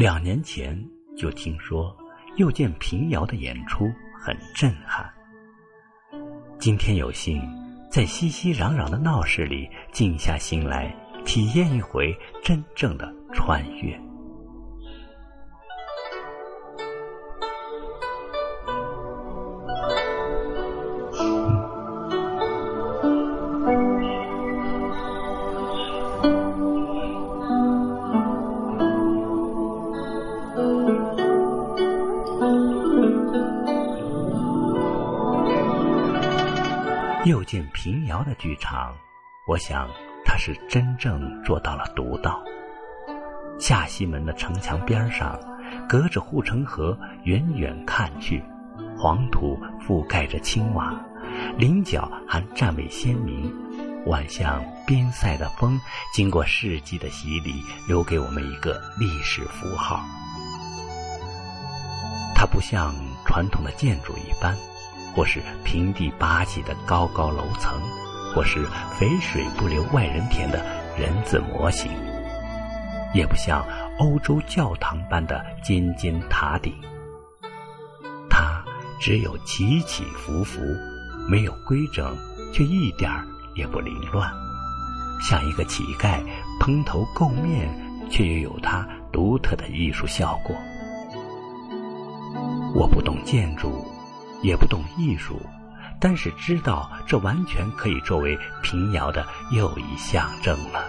两年前就听说，又见平遥的演出很震撼。今天有幸在熙熙攘攘的闹市里静下心来，体验一回真正的穿越。平遥的剧场，我想他是真正做到了独到。下西门的城墙边上，隔着护城河，远远看去，黄土覆盖着青瓦，菱角还站位鲜明。宛像边塞的风，经过世纪的洗礼，留给我们一个历史符号。它不像传统的建筑一般。或是平地八起的高高楼层，或是肥水不流外人田的人字模型，也不像欧洲教堂般的尖尖塔顶。它只有起起伏伏，没有规整，却一点儿也不凌乱，像一个乞丐蓬头垢面，却又有它独特的艺术效果。我不懂建筑。也不懂艺术，但是知道这完全可以作为平遥的又一象征了。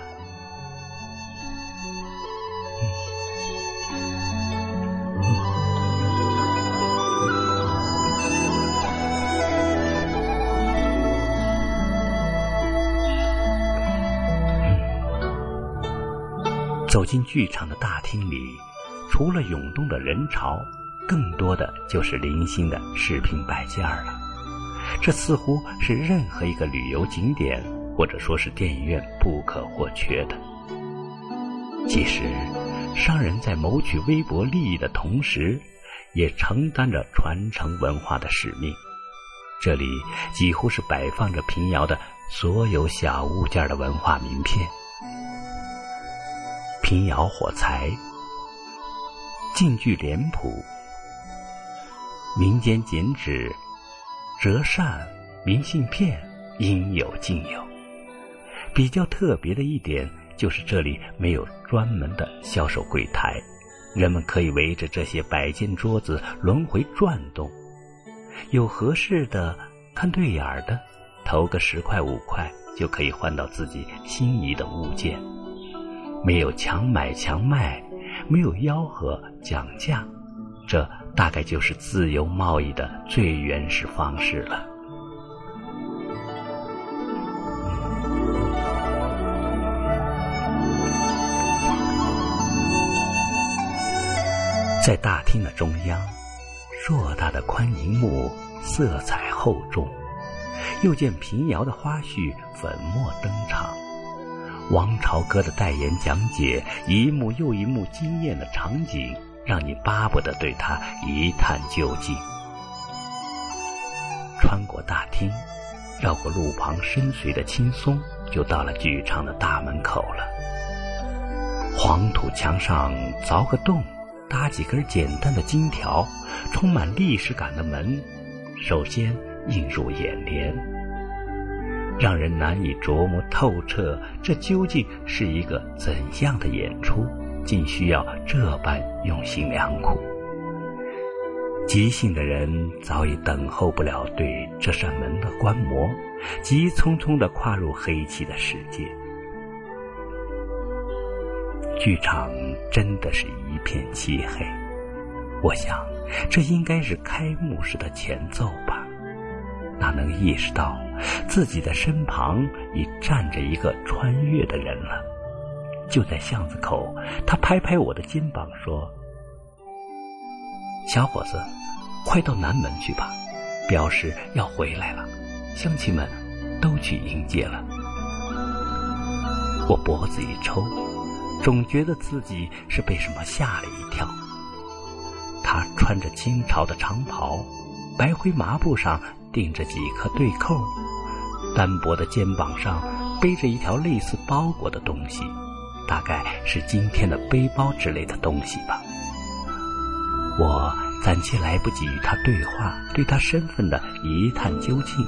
走进剧场的大厅里，除了涌动的人潮。更多的就是零星的饰品摆件了，这似乎是任何一个旅游景点或者说是电影院不可或缺的。其实，商人在谋取微薄利益的同时，也承担着传承文化的使命。这里几乎是摆放着平遥的所有小物件的文化名片：平遥火柴、晋剧脸谱。民间剪纸、折扇、明信片，应有尽有。比较特别的一点就是，这里没有专门的销售柜台，人们可以围着这些摆件桌子轮回转动，有合适的、看对眼儿的，投个十块五块就可以换到自己心仪的物件。没有强买强卖，没有吆喝讲价，这。大概就是自由贸易的最原始方式了。在大厅的中央，硕大的宽银幕，色彩厚重。又见平遥的花絮粉墨登场，王朝歌的代言讲解，一幕又一幕惊艳的场景。让你巴不得对他一探究竟。穿过大厅，绕过路旁深邃的青松，就到了剧场的大门口了。黄土墙上凿个洞，搭几根简单的金条，充满历史感的门，首先映入眼帘，让人难以琢磨透彻，这究竟是一个怎样的演出。竟需要这般用心良苦，急性的人早已等候不了对这扇门的观摩，急匆匆的跨入黑漆的世界。剧场真的是一片漆黑，我想这应该是开幕式的前奏吧？哪能意识到自己的身旁已站着一个穿越的人了？就在巷子口，他拍拍我的肩膀说：“小伙子，快到南门去吧，表示要回来了，乡亲们都去迎接了。”我脖子一抽，总觉得自己是被什么吓了一跳。他穿着清朝的长袍，白灰麻布上钉着几颗对扣，单薄的肩膀上背着一条类似包裹的东西，大概是今天的背包之类的东西吧。我暂且来不及与他对话，对他身份的一探究竟，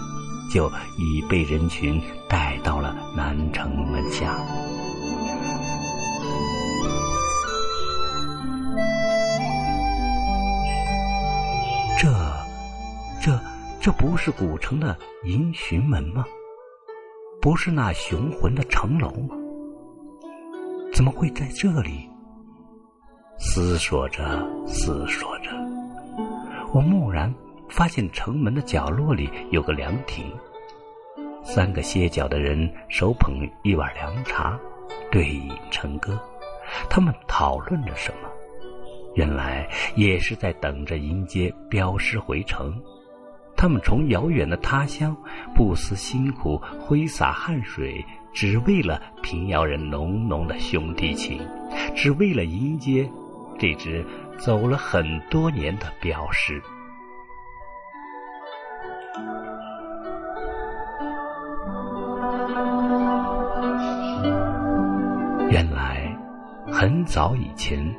就已被人群带到了南城门下。这，这，这不是古城的银巡门吗？不是那雄浑的城楼吗？怎么会在这里？思索着，思索着，我蓦然发现城门的角落里有个凉亭，三个歇脚的人手捧一碗凉茶，对饮成歌，他们讨论着什么？原来也是在等着迎接镖师回城。他们从遥远的他乡不辞辛苦，挥洒汗水，只为了平遥人浓浓的兄弟情，只为了迎接这只走了很多年的镖师。原来很早以前。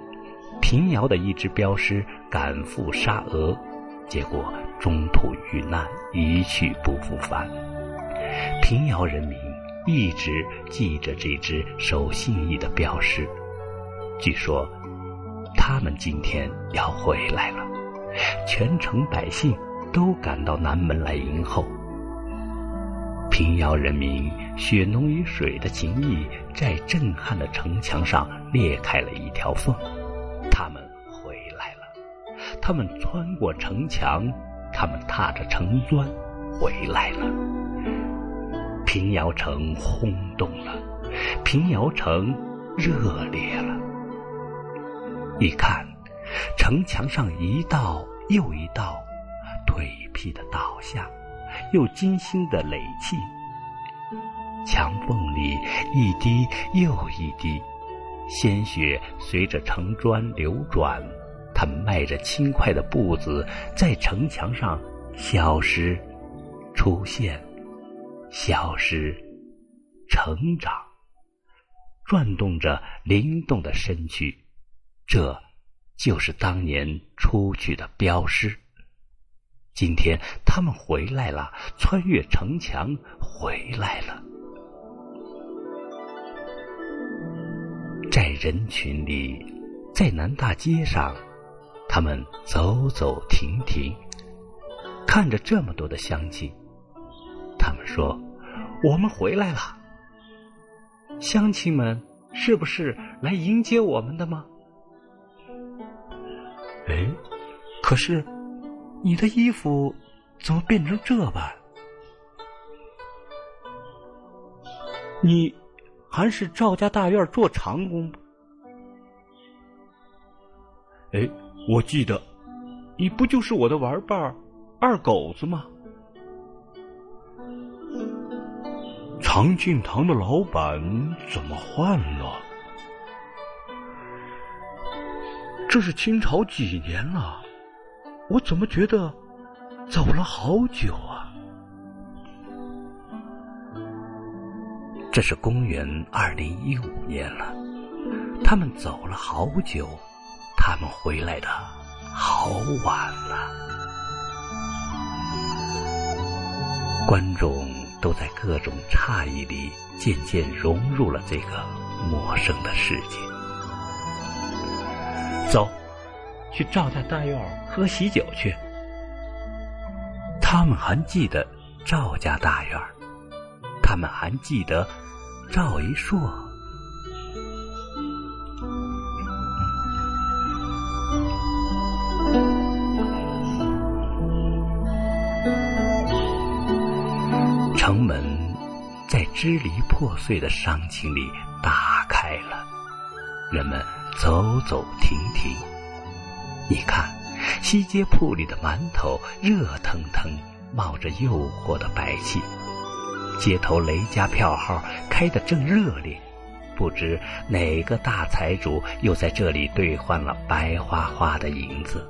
平遥的一支镖师赶赴沙俄，结果中途遇难，一去不复返。平遥人民一直记着这只守信义的镖师。据说，他们今天要回来了，全城百姓都赶到南门来迎候。平遥人民血浓于水的情谊，在震撼的城墙上裂开了一条缝。他们回来了，他们穿过城墙，他们踏着城砖回来了。平遥城轰动了，平遥城热烈了。一看，城墙上一道又一道颓圮的倒下，又精心的垒砌，墙缝里一滴又一滴。鲜血随着城砖流转，他迈着轻快的步子，在城墙上消失、出现、消失、成长，转动着灵动的身躯。这，就是当年出去的镖师。今天他们回来了，穿越城墙回来了。在人群里，在南大街上，他们走走停停，看着这么多的乡亲。他们说：“我们回来了。”乡亲们是不是来迎接我们的吗？哎，可是你的衣服怎么变成这般？你？还是赵家大院做长工。哎，我记得，你不就是我的玩伴二狗子吗？长庆堂的老板怎么换了？这是清朝几年了？我怎么觉得走了好久啊？这是公元二零一五年了，他们走了好久，他们回来的好晚了。观众都在各种诧异里渐渐融入了这个陌生的世界。走，去赵家大院喝喜酒去。他们还记得赵家大院，他们还记得。赵一硕，支离破碎的伤情里打开了，人们走走停停。你看，西街铺里的馒头热腾腾，冒着诱惑的白气。街头雷家票号开得正热烈，不知哪个大财主又在这里兑换了白花花的银子。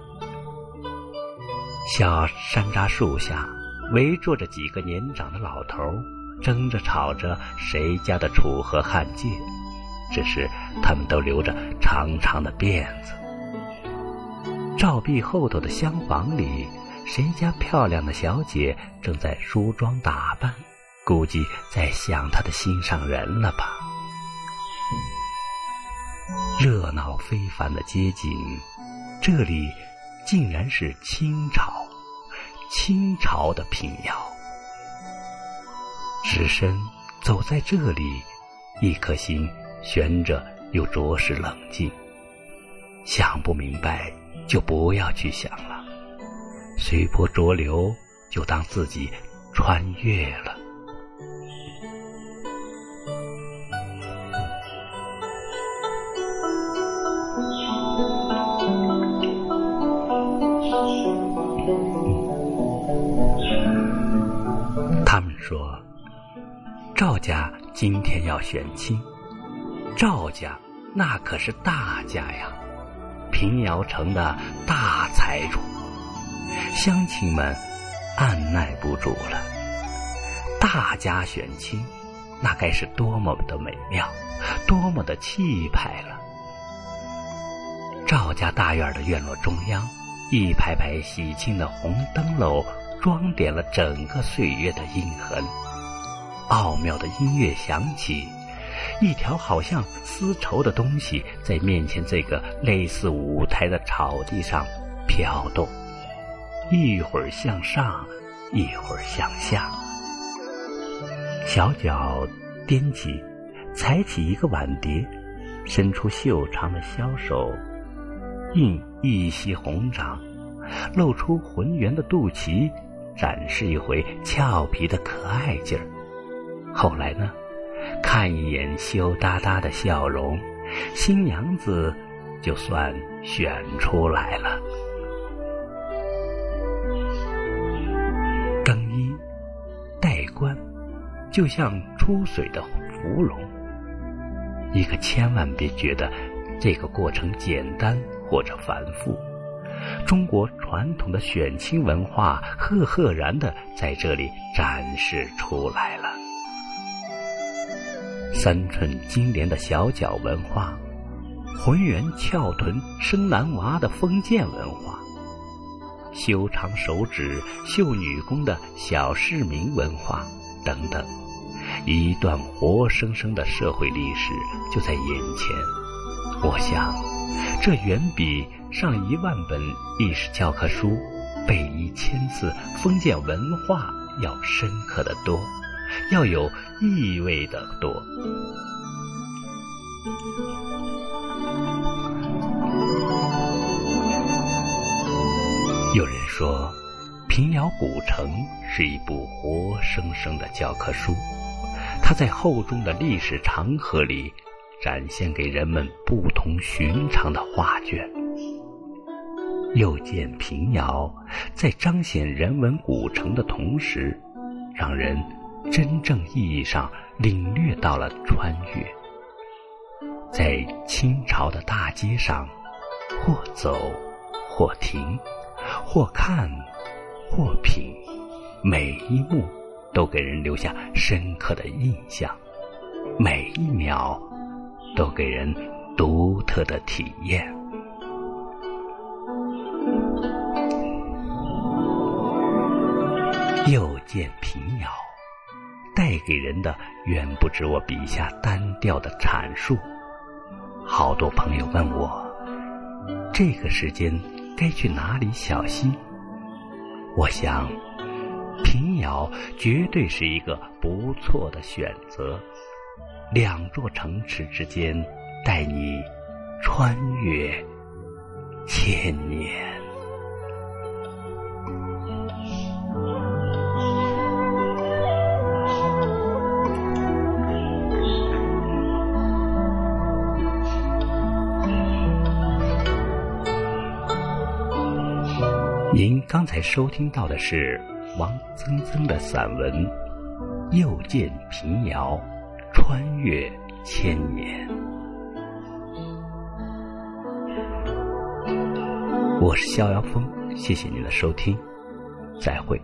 小山楂树下，围坐着几个年长的老头，争着吵着谁家的楚河汉界。只是他们都留着长长的辫子。照壁后头的厢房里，谁家漂亮的小姐正在梳妆打扮，估计在想她的心上人了吧。热闹非凡的街景，这里竟然是清朝，清朝的平遥。只身走在这里，一颗心悬着又着实冷静。想不明白，就不要去想了，随波逐流，就当自己穿越了。今天要选亲，赵家那可是大家呀，平遥城的大财主，乡亲们按耐不住了。大家选亲，那该是多么的美妙，多么的气派了！赵家大院的院落中央，一排排喜庆的红灯笼，装点了整个岁月的印痕。奥妙的音乐响起，一条好像丝绸的东西在面前这个类似舞台的草地上飘动，一会儿向上，一会儿向下。小脚踮起，踩起一个碗碟，伸出秀长的小手，印一袭红掌，露出浑圆的肚脐，展示一回俏皮的可爱劲儿。后来呢？看一眼羞答答的笑容，新娘子就算选出来了。更衣、戴冠，就像出水的芙蓉。你可千万别觉得这个过程简单或者繁复。中国传统的选亲文化，赫赫然的在这里展示出来。三寸金莲的小脚文化，浑圆翘臀生男娃的封建文化，修长手指绣女工的小市民文化等等，一段活生生的社会历史就在眼前。我想，这远比上一万本历史教科书、背一千次封建文化要深刻的多。要有意味的多。有人说，平遥古城是一部活生生的教科书，它在厚重的历史长河里，展现给人们不同寻常的画卷。又见平遥，在彰显人文古城的同时，让人。真正意义上领略到了穿越，在清朝的大街上，或走，或停，或看，或品，每一幕都给人留下深刻的印象，每一秒都给人独特的体验。又见平遥。带给人的远不止我笔下单调的阐述。好多朋友问我，这个时间该去哪里小溪？我想，平遥绝对是一个不错的选择。两座城池之间，带你穿越千年。您刚才收听到的是王曾曾的散文《又见平遥，穿越千年》。我是逍遥峰，谢谢您的收听，再会。